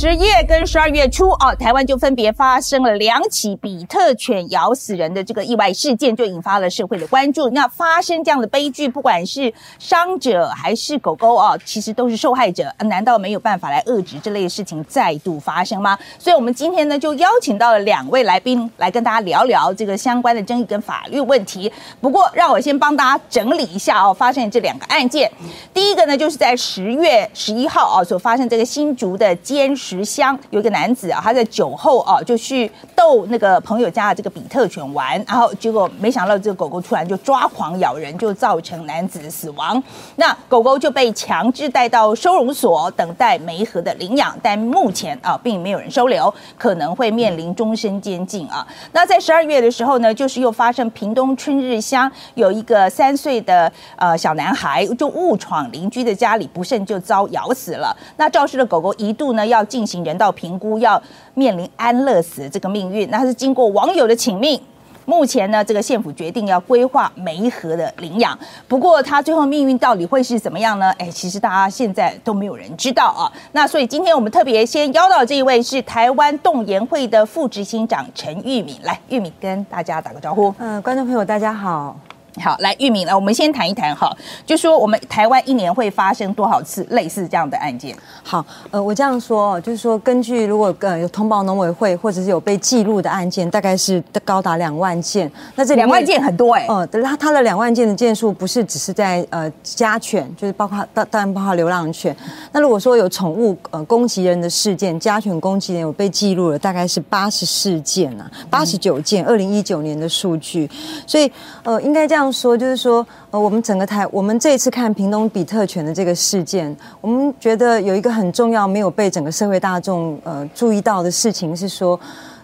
十月跟十二月初哦，台湾就分别发生了两起比特犬咬死人的这个意外事件，就引发了社会的关注。那发生这样的悲剧，不管是伤者还是狗狗哦，其实都是受害者。难道没有办法来遏制这类事情再度发生吗？所以，我们今天呢，就邀请到了两位来宾来跟大家聊聊这个相关的争议跟法律问题。不过，让我先帮大家整理一下哦，发生这两个案件。第一个呢，就是在十月十一号哦所发生这个新竹的尖石乡有一个男子啊，他在酒后啊就去逗那个朋友家的这个比特犬玩，然后结果没想到这个狗狗突然就抓狂咬人，就造成男子死亡。那狗狗就被强制带到收容所等待梅河的领养，但目前啊并没有人收留，可能会面临终身监禁啊。那在十二月的时候呢，就是又发生屏东春日乡有一个三岁的呃小男孩就误闯邻居的家里，不慎就遭咬死了。那肇事的狗狗一度呢要进进行人道评估，要面临安乐死这个命运。那是经过网友的请命。目前呢，这个县府决定要规划梅河的领养，不过他最后命运到底会是怎么样呢？哎，其实大家现在都没有人知道啊。那所以今天我们特别先邀到这一位是台湾动研会的副执行长陈玉敏，来，玉敏跟大家打个招呼。嗯，观众朋友大家好。好，来玉敏，来，我们先谈一谈哈，就说我们台湾一年会发生多少次类似这样的案件？好，呃，我这样说，就是说，根据如果呃有通报农委会或者是有被记录的案件，大概是高达两万件。那这两万件很多哎。呃，它它的两万件的件数不是只是在呃家犬，就是包括当当然包括流浪犬。那如果说有宠物呃攻击人的事件，家犬攻击人有被记录了，大概是八十四件啊，八十九件，二零一九年的数据。所以呃，应该这样。说就是说，呃，我们整个台，我们这一次看屏东比特犬的这个事件，我们觉得有一个很重要没有被整个社会大众呃注意到的事情是说，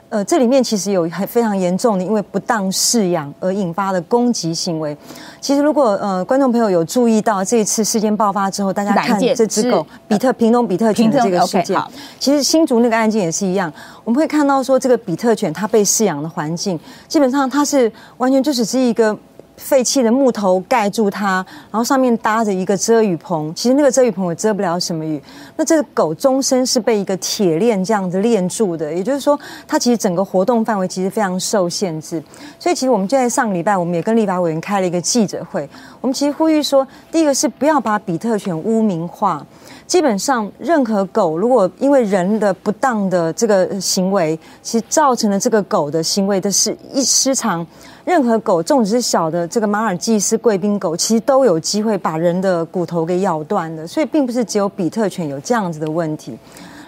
呃，这里面其实有很非常严重的，因为不当饲养而引发的攻击行为。其实如果呃观众朋友有注意到这一次事件爆发之后，大家看这只狗比特屏东比特犬的这个事件，其实新竹那个案件也是一样，我们会看到说这个比特犬它被饲养的环境，基本上它是完全就只是一个。废弃的木头盖住它，然后上面搭着一个遮雨棚。其实那个遮雨棚也遮不了什么雨。那这个狗终身是被一个铁链这样子链住的，也就是说，它其实整个活动范围其实非常受限制。所以，其实我们就在上个礼拜，我们也跟立法委员开了一个记者会。我们其实呼吁说，第一个是不要把比特犬污名化。基本上，任何狗如果因为人的不当的这个行为，其实造成了这个狗的行为的是一失常。任何狗，纵使是小的这个马尔济斯贵宾狗，其实都有机会把人的骨头给咬断的。所以，并不是只有比特犬有这样子的问题。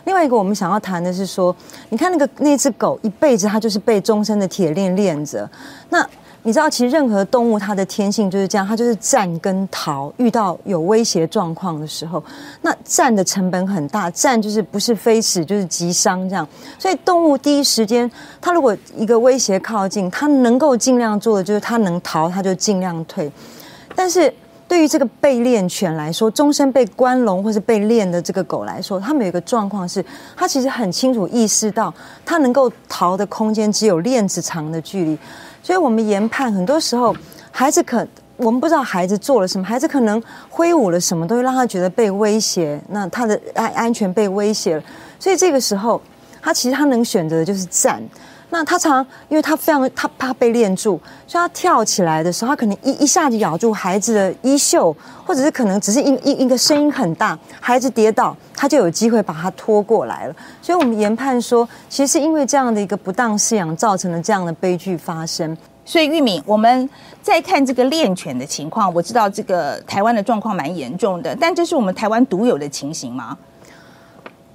另外一个，我们想要谈的是说，你看那个那只狗，一辈子它就是被终身的铁链链着。那你知道，其实任何动物它的天性就是这样，它就是战跟逃。遇到有威胁状况的时候，那战的成本很大，战就是不是非死就是急伤这样。所以动物第一时间，它如果一个威胁靠近，它能够尽量做的就是它能逃，它就尽量退。但是对于这个被练犬来说，终身被关笼或是被练的这个狗来说，它们有一个状况是，它其实很清楚意识到，它能够逃的空间只有链子长的距离。所以，我们研判很多时候，孩子可我们不知道孩子做了什么，孩子可能挥舞了什么，东西让他觉得被威胁，那他的安安全被威胁了。所以这个时候，他其实他能选择的就是站。那他常因为他非常他怕被链住，所以他跳起来的时候，他可能一一下子咬住孩子的衣袖，或者是可能只是一一一个声音很大，孩子跌倒，他就有机会把他拖过来了。所以我们研判说，其实是因为这样的一个不当饲养，造成了这样的悲剧发生。所以玉敏，我们再看这个练犬的情况，我知道这个台湾的状况蛮严重的，但这是我们台湾独有的情形吗？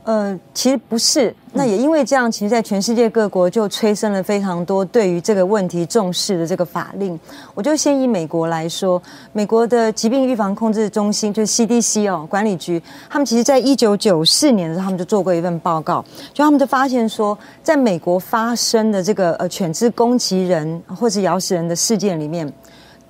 呃，其实不是。那也因为这样，其实，在全世界各国就催生了非常多对于这个问题重视的这个法令。我就先以美国来说，美国的疾病预防控制中心就是 CDC 哦，管理局，他们其实在一九九四年的时候，他们就做过一份报告，就他们就发现说，在美国发生的这个呃犬只攻击人或者咬死人的事件里面。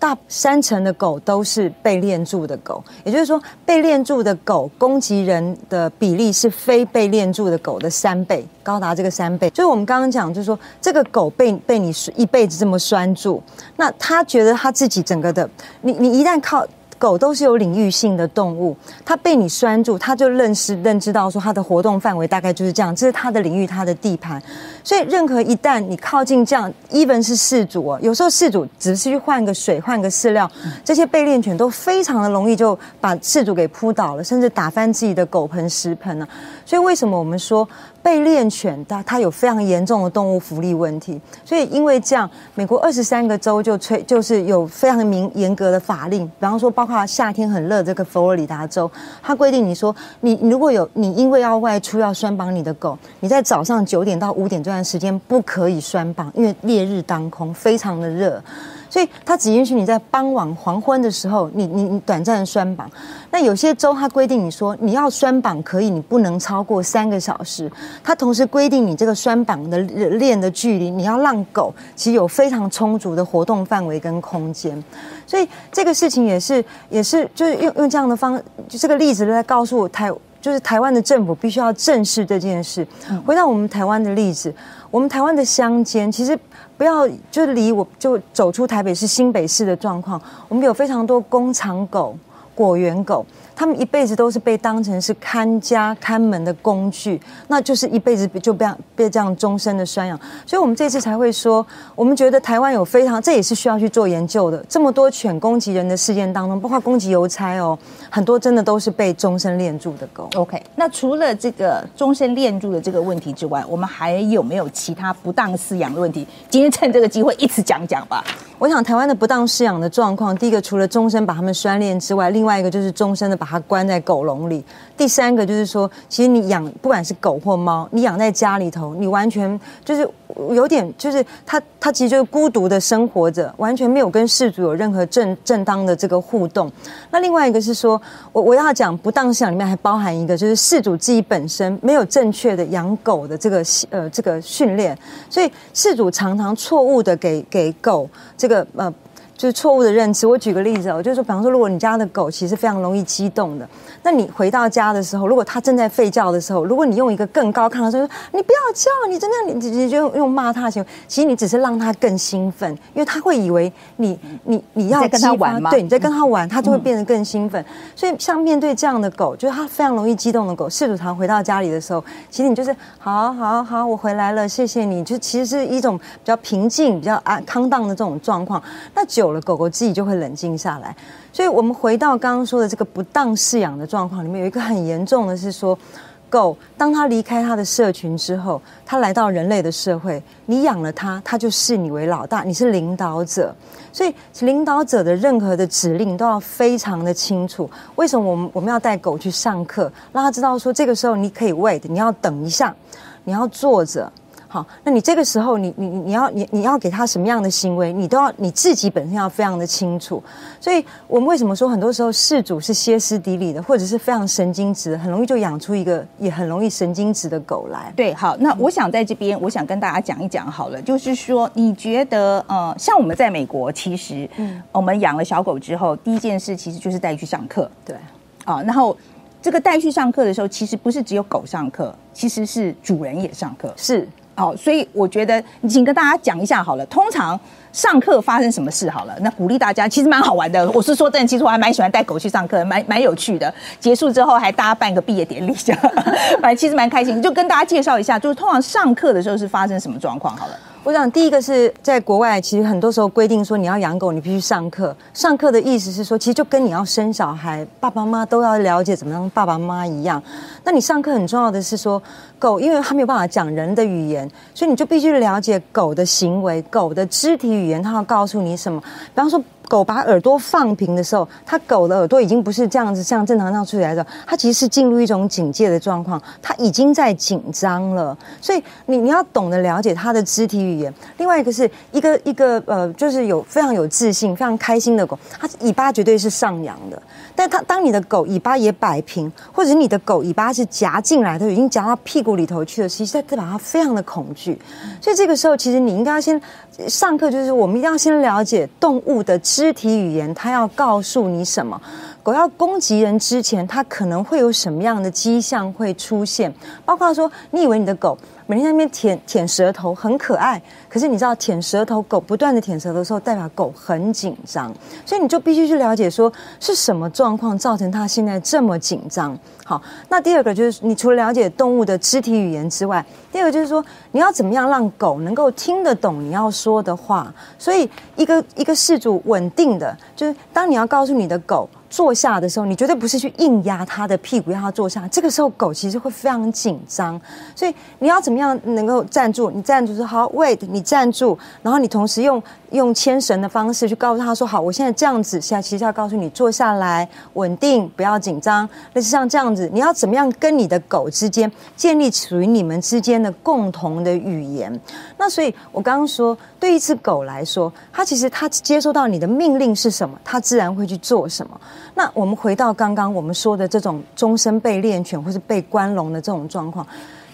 大三成的狗都是被链住的狗，也就是说，被链住的狗攻击人的比例是非被链住的狗的三倍，高达这个三倍。所以我们刚刚讲，就是说，这个狗被被你一辈子这么拴住，那他觉得他自己整个的，你你一旦靠狗都是有领域性的动物，它被你拴住，它就认识认知到说它的活动范围大概就是这样，这是它的领域，它的地盘。所以任何一旦你靠近这样，even 是饲主哦，有时候饲主只是去换个水、换个饲料，这些被练犬都非常的容易就把饲主给扑倒了，甚至打翻自己的狗盆、食盆呢。所以为什么我们说？被练犬，它它有非常严重的动物福利问题，所以因为这样，美国二十三个州就吹，就是有非常明严格的法令，比方说，包括夏天很热这个佛罗里达州，它规定你说，你如果有你因为要外出要拴绑你的狗，你在早上九点到五点这段时间不可以拴绑，因为烈日当空，非常的热。所以它只允许你在傍晚黄昏的时候，你你你短暂的拴绑。那有些州它规定你说你要拴绑可以，你不能超过三个小时。它同时规定你这个拴绑的链的距离，你要让狗其实有非常充足的活动范围跟空间。所以这个事情也是也是就是用用这样的方，就这个例子来告诉我台，就是台湾的政府必须要正视这件事。回到我们台湾的例子，我们台湾的乡间其实。不要就离我就走出台北市新北市的状况，我们有非常多工厂狗、果园狗。他们一辈子都是被当成是看家看门的工具，那就是一辈子就被被这样终身的拴养。所以，我们这次才会说，我们觉得台湾有非常，这也是需要去做研究的。这么多犬攻击人的事件当中，包括攻击邮差哦，很多真的都是被终身链住的狗。OK，那除了这个终身链住的这个问题之外，我们还有没有其他不当饲养的问题？今天趁这个机会一次讲讲吧。我想台湾的不当饲养的状况，第一个除了终身把它们拴链之外，另外一个就是终身的把它关在狗笼里。第三个就是说，其实你养不管是狗或猫，你养在家里头，你完全就是有点就是他，他其实就是孤独的生活着，完全没有跟事主有任何正正当的这个互动。那另外一个是说，我我要讲不当饲养里面还包含一个，就是事主自己本身没有正确的养狗的这个呃这个训练，所以事主常常错误的给给狗这个呃。就是错误的认知。我举个例子哦，就是说，比方说，如果你家的狗其实非常容易激动的，那你回到家的时候，如果它正在吠叫的时候，如果你用一个更高亢的声音说“你不要叫”，你真的你你就用用骂它的行为，其实你只是让它更兴奋，因为它会以为你你你要跟它玩吗？对，你在跟它玩，它就会变得更兴奋。所以，像面对这样的狗，就是它非常容易激动的狗，事主常回到家里的时候，其实你就是好好好，我回来了，谢谢你。就其实是一种比较平静、比较安康荡的这种状况。那久。了狗狗自己就会冷静下来，所以我们回到刚刚说的这个不当饲养的状况里面，有一个很严重的是说，狗当它离开它的社群之后，它来到人类的社会，你养了它，它就视你为老大，你是领导者，所以领导者的任何的指令都要非常的清楚。为什么我们我们要带狗去上课，让它知道说这个时候你可以 wait，你要等一下，你要坐着。好，那你这个时候，你你你要你你要给他什么样的行为，你都要你自己本身要非常的清楚。所以我们为什么说很多时候事主是歇斯底里的，或者是非常神经质，很容易就养出一个也很容易神经质的狗来。对，好，那我想在这边，我想跟大家讲一讲好了，就是说，你觉得呃，像我们在美国，其实嗯，我们养了小狗之后，第一件事其实就是带去上课。对，啊，然后这个带去上课的时候，其实不是只有狗上课，其实是主人也上课。是。好，所以我觉得，请跟大家讲一下好了。通常上课发生什么事好了，那鼓励大家，其实蛮好玩的。我是说真的，其实我还蛮喜欢带狗去上课，蛮蛮有趣的。结束之后还大家办个毕业典礼，这样，反正其实蛮开心。就跟大家介绍一下，就是通常上课的时候是发生什么状况好了。我想第一个是在国外，其实很多时候规定说你要养狗，你必须上课。上课的意思是说，其实就跟你要生小孩，爸爸妈妈都要了解怎么样爸爸妈妈一样。那你上课很重要的是说，狗因为它没有办法讲人的语言，所以你就必须了解狗的行为、狗的肢体语言，它要告诉你什么。比方说。狗把耳朵放平的时候，它狗的耳朵已经不是这样子，像正常这样出来的，它其实是进入一种警戒的状况，它已经在紧张了。所以你你要懂得了解它的肢体语言。另外一个是一个一个呃，就是有非常有自信、非常开心的狗，它尾巴绝对是上扬的。但它当你的狗尾巴也摆平，或者你的狗尾巴是夹进来的，已经夹到屁股里头去了，其实在代表它非常的恐惧。所以这个时候，其实你应该要先上课，就是我们一定要先了解动物的。肢体语言，它要告诉你什么？狗要攻击人之前，它可能会有什么样的迹象会出现？包括说，你以为你的狗。每天在那边舔舔舌头，很可爱。可是你知道，舔舌头狗不断的舔舌头的时候，代表狗很紧张，所以你就必须去了解说是什么状况造成它现在这么紧张。好，那第二个就是你除了了解动物的肢体语言之外，第二个就是说你要怎么样让狗能够听得懂你要说的话。所以一个一个事主稳定的，就是当你要告诉你的狗。坐下的时候，你绝对不是去硬压它的屁股让它坐下。这个时候狗其实会非常紧张，所以你要怎么样能够站住？你站住说好，wait，你站住，然后你同时用用牵绳的方式去告诉他说好，我现在这样子，现在其实要告诉你坐下来，稳定，不要紧张。类似像这样子，你要怎么样跟你的狗之间建立属于你们之间的共同的语言？那所以我刚刚说，对一只狗来说，它其实它接收到你的命令是什么，它自然会去做什么。那我们回到刚刚我们说的这种终身被练犬或是被关笼的这种状况，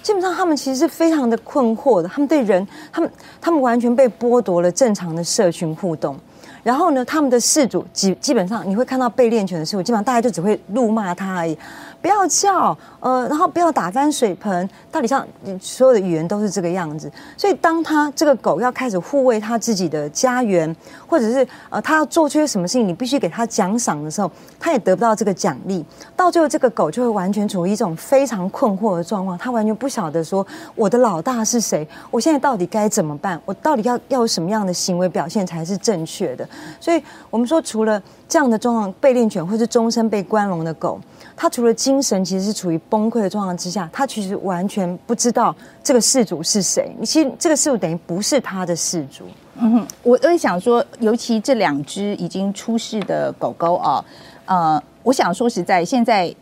基本上他们其实是非常的困惑的。他们对人，他们他们完全被剥夺了正常的社群互动。然后呢，他们的事主基基本上你会看到被练犬的事主，基本上大家就只会怒骂他而已。不要叫，呃，然后不要打翻水盆。到底上所有的语言都是这个样子。所以，当他这个狗要开始护卫他自己的家园，或者是呃，他要做出些什么事情，你必须给他奖赏的时候，他也得不到这个奖励。到最后，这个狗就会完全处于一种非常困惑的状况，他完全不晓得说我的老大是谁，我现在到底该怎么办？我到底要要什么样的行为表现才是正确的？所以我们说，除了这样的状况，被练犬或是终身被关笼的狗。他除了精神其实是处于崩溃的状况之下，他其实完全不知道这个事主是谁。你其实这个事主等于不是他的事主。嗯哼，我我想说，尤其这两只已经出世的狗狗啊，呃，我想说实在现在。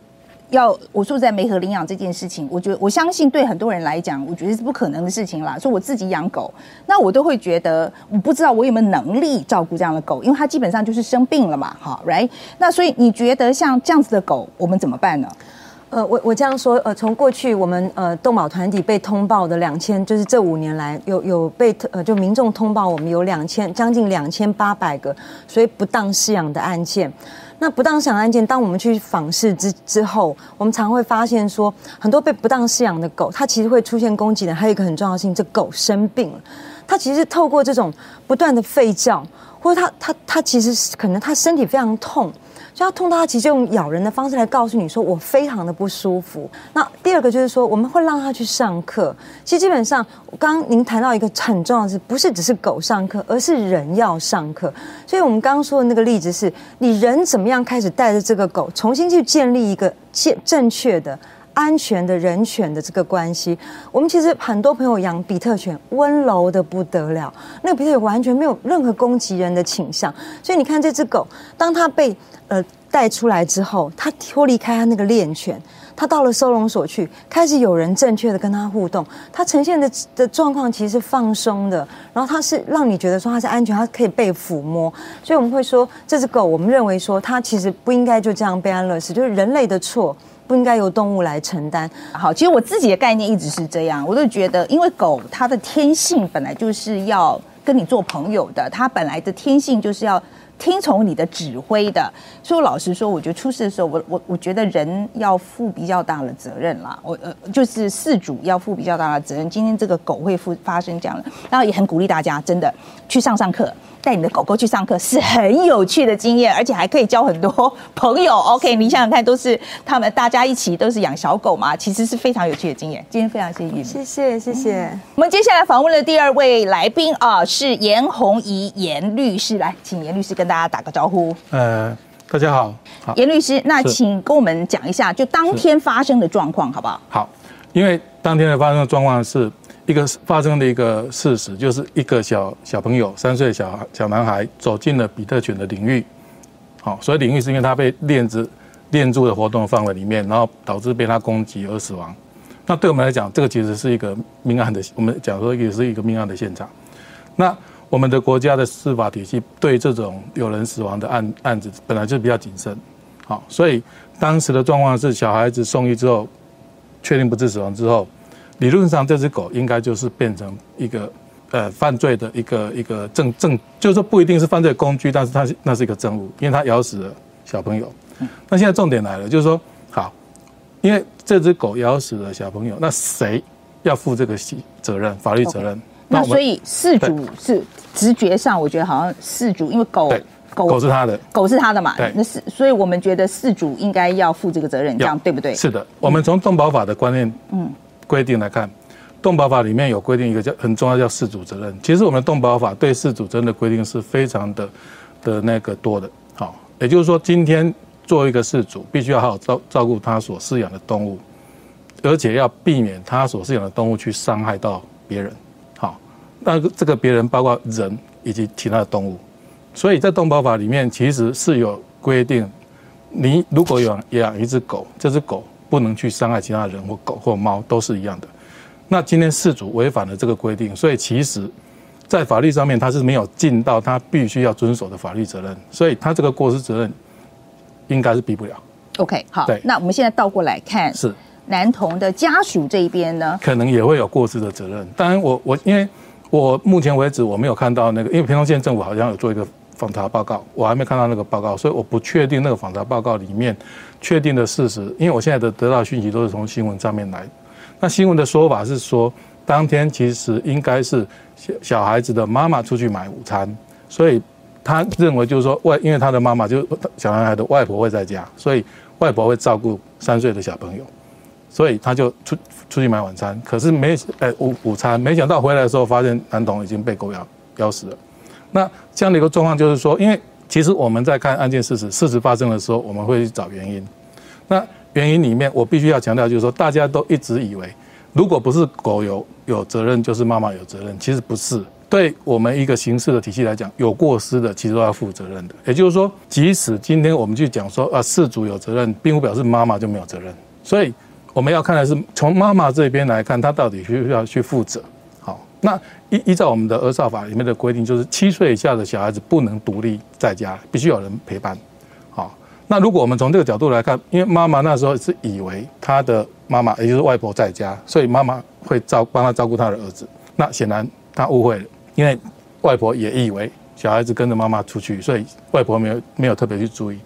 要我住在梅河领养这件事情，我觉得我相信对很多人来讲，我觉得是不可能的事情啦。说我自己养狗，那我都会觉得我不知道我有没有能力照顾这样的狗，因为它基本上就是生病了嘛，哈，right？那所以你觉得像这样子的狗，我们怎么办呢？呃，我我这样说，呃，从过去我们呃动保团体被通报的两千，就是这五年来有有被呃就民众通报，我们有两千将近两千八百个所以不当饲养的案件。那不当饲养案件，当我们去访视之之后，我们常会发现说，很多被不当饲养的狗，它其实会出现攻击的。还有一个很重要性，这狗生病了，它其实透过这种不断的吠叫，或者它它它其实可能它身体非常痛。就要痛到它，其实用咬人的方式来告诉你说我非常的不舒服。那第二个就是说，我们会让它去上课。其实基本上，刚您谈到一个很重要的是，不是只是狗上课，而是人要上课。所以我们刚刚说的那个例子是，你人怎么样开始带着这个狗，重新去建立一个建正确的。安全的人犬的这个关系，我们其实很多朋友养比特犬，温柔的不得了。那个比特犬完全没有任何攻击人的倾向，所以你看这只狗，当它被呃带出来之后，他脱离开他那个练犬，他到了收容所去，开始有人正确的跟他互动，它呈现的的状况其实是放松的，然后它是让你觉得说它是安全，它可以被抚摸。所以我们会说，这只狗，我们认为说它其实不应该就这样被安乐死，就是人类的错。不应该由动物来承担。好，其实我自己的概念一直是这样，我都觉得，因为狗它的天性本来就是要跟你做朋友的，它本来的天性就是要听从你的指挥的。所以我老实说，我觉得出事的时候，我我我觉得人要负比较大的责任啦。我呃，就是事主要负比较大的责任。今天这个狗会负发生这样的，然后也很鼓励大家真的去上上课。带你的狗狗去上课是很有趣的经验，而且还可以交很多朋友。OK，你想想看，都是他们大家一起都是养小狗嘛，其实是非常有趣的经验。今天非常谢谢谢谢谢谢。我们接下来访问的第二位来宾啊，是严红怡严律师，来，请严律师跟大家打个招呼。呃，大家好，严律师，那请跟我们讲一下，就当天发生的状况好不好？好，因为当天的发生的状况是。一个发生的一个事实，就是一个小小朋友，三岁小小男孩走进了比特犬的领域，好，所以领域是因为他被链子链住的活动范围里面，然后导致被他攻击而死亡。那对我们来讲，这个其实是一个命案的，我们讲说也是一个命案的现场。那我们的国家的司法体系对这种有人死亡的案案子本来就比较谨慎，好，所以当时的状况是小孩子送医之后，确定不治死亡之后。理论上，这只狗应该就是变成一个呃犯罪的一个一个证证，就是说不一定是犯罪工具，但是它那是一个证物，因为它咬死了小朋友。那现在重点来了，就是说，好，因为这只狗咬死了小朋友，那谁要负这个责责任，法律责任。那所以事主是直觉上，我觉得好像事主，因为狗对狗是他的，狗是他的嘛，对那是所以我们觉得事主应该要负这个责任，这样要对不对？是的，我们从动保法的观念嗯规定来看，动保法里面有规定一个叫很重要叫事主责任。其实我们动保法对事主责任的规定是非常的的那个多的。好，也就是说，今天作为一个事主，必须要好好照照顾他所饲养的动物，而且要避免他所饲养的动物去伤害到别人。好，那这个别人包括人以及其他的动物。所以在动保法里面其实是有规定，你如果有养一只狗，这只狗不能去伤害其他人或狗或猫，都是一样的。那今天事主违反了这个规定，所以其实，在法律上面他是没有尽到他必须要遵守的法律责任，所以他这个过失责任应该是避不了。OK，好对，那我们现在倒过来看，是男童的家属这一边呢，可能也会有过失的责任。当然我，我因为我目前为止我没有看到那个，因为屏东县政府好像有做一个访查报告，我还没看到那个报告，所以我不确定那个访查报告里面确定的事实。因为我现在的得到讯息都是从新闻上面来。那新闻的说法是说，当天其实应该是小小孩子的妈妈出去买午餐，所以他认为就是说外，因为他的妈妈就小男孩的外婆会在家，所以外婆会照顾三岁的小朋友。所以他就出出去买晚餐，可是没呃午午餐，没想到回来的时候发现男童已经被狗咬咬死了。那这样的一个状况就是说，因为其实我们在看案件事实，事实发生的时候，我们会去找原因。那原因里面，我必须要强调，就是说大家都一直以为，如果不是狗有有责任，就是妈妈有责任，其实不是。对我们一个刑事的体系来讲，有过失的其实都要负责任的。也就是说，即使今天我们去讲说啊，事主有责任，并不表示妈妈就没有责任。所以我们要看的是从妈妈这边来看，她到底需不需要去负责。那依依照我们的儿少法里面的规定，就是七岁以下的小孩子不能独立在家，必须有人陪伴。好，那如果我们从这个角度来看，因为妈妈那时候是以为她的妈妈也就是外婆在家，所以妈妈会照帮她照顾她的儿子。那显然她误会了，因为外婆也以为小孩子跟着妈妈出去，所以外婆没有没有特别去注意。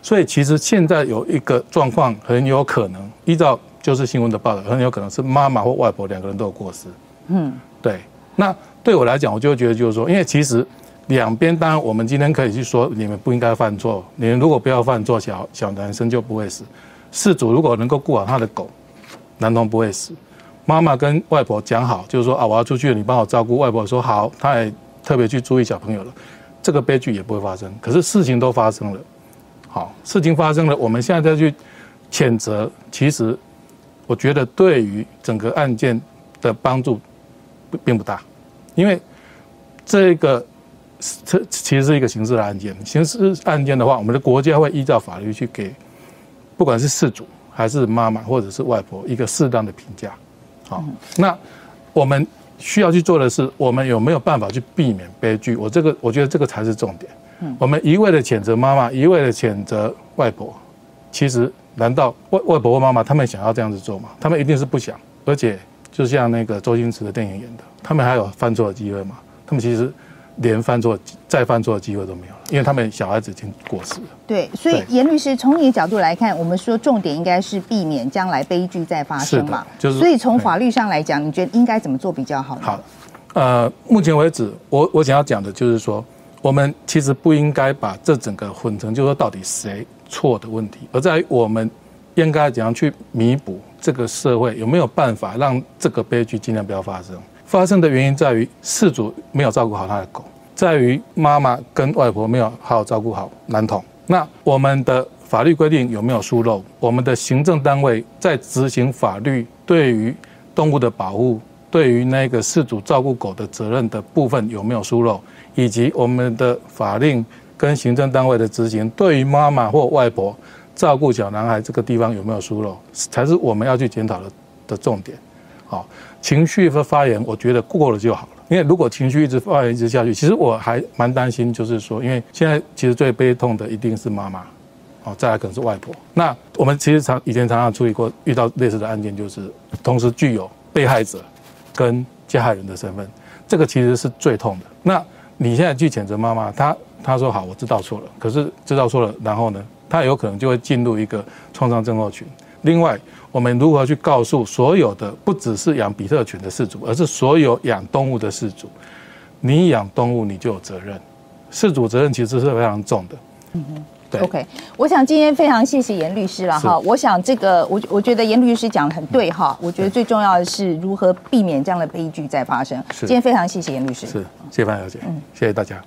所以其实现在有一个状况，很有可能依照就是新闻的报道，很有可能是妈妈或外婆两个人都有过失。嗯，对。那对我来讲，我就觉得就是说，因为其实两边当然我们今天可以去说你们不应该犯错，你们如果不要犯错，小小男生就不会死。事主如果能够顾好他的狗，男童不会死。妈妈跟外婆讲好，就是说啊，我要出去，你帮我照顾。外婆说好，她也特别去注意小朋友了，这个悲剧也不会发生。可是事情都发生了，好，事情发生了，我们现在再去谴责，其实我觉得对于整个案件的帮助并并不大，因为这个这其实是一个刑事的案件。刑事案件的话，我们的国家会依照法律去给，不管是事主还是妈妈或者是外婆一个适当的评价。好，那我们需要去做的是，我们有没有办法去避免悲剧？我这个我觉得这个才是重点。我们一味的谴责妈妈，一味的谴责外婆，其实难道外外婆或妈妈他们想要这样子做吗？他们一定是不想。而且就像那个周星驰的电影演的，他们还有犯错的机会吗？他们其实连犯错再犯错的机会都没有了，因为他们小孩子已经过世了。对，所以对严律师从你的角度来看，我们说重点应该是避免将来悲剧再发生嘛，就是所以从法律上来讲，你觉得应该怎么做比较好呢？好，呃，目前为止，我我想要讲的就是说，我们其实不应该把这整个混成，就是说到底谁错的问题，而在于我们应该怎样去弥补这个社会有没有办法让这个悲剧尽量不要发生。发生的原因在于事主没有照顾好他的狗，在于妈妈跟外婆没有好好照顾好男童。那我们的法律规定有没有疏漏？我们的行政单位在执行法律对于动物的保护，对于那个事主照顾狗的责任的部分有没有疏漏，以及我们的法令跟行政单位的执行，对于妈妈或外婆照顾小男孩这个地方有没有疏漏，才是我们要去检讨的的重点。好，情绪和发言，我觉得过了就好了。因为如果情绪一直发言一直下去，其实我还蛮担心，就是说，因为现在其实最悲痛的一定是妈妈，哦，再来可能是外婆。那我们其实常以前常常处理过遇到类似的案件，就是同时具有被害者跟加害人的身份，这个其实是最痛的。那你现在去谴责妈妈，她她说好，我知道错了，可是知道错了，然后呢，她有可能就会进入一个创伤症候群。另外，我们如何去告诉所有的不只是养比特犬的饲主，而是所有养动物的饲主，你养动物你就有责任，饲主责任其实是非常重的。嗯 OK，我想今天非常谢谢严律师了哈。我想这个我我觉得严律师讲的很对哈。我觉得最重要的是如何避免这样的悲剧再发生。今天非常谢谢严律师。是，谢谢范小姐。嗯，谢谢大家。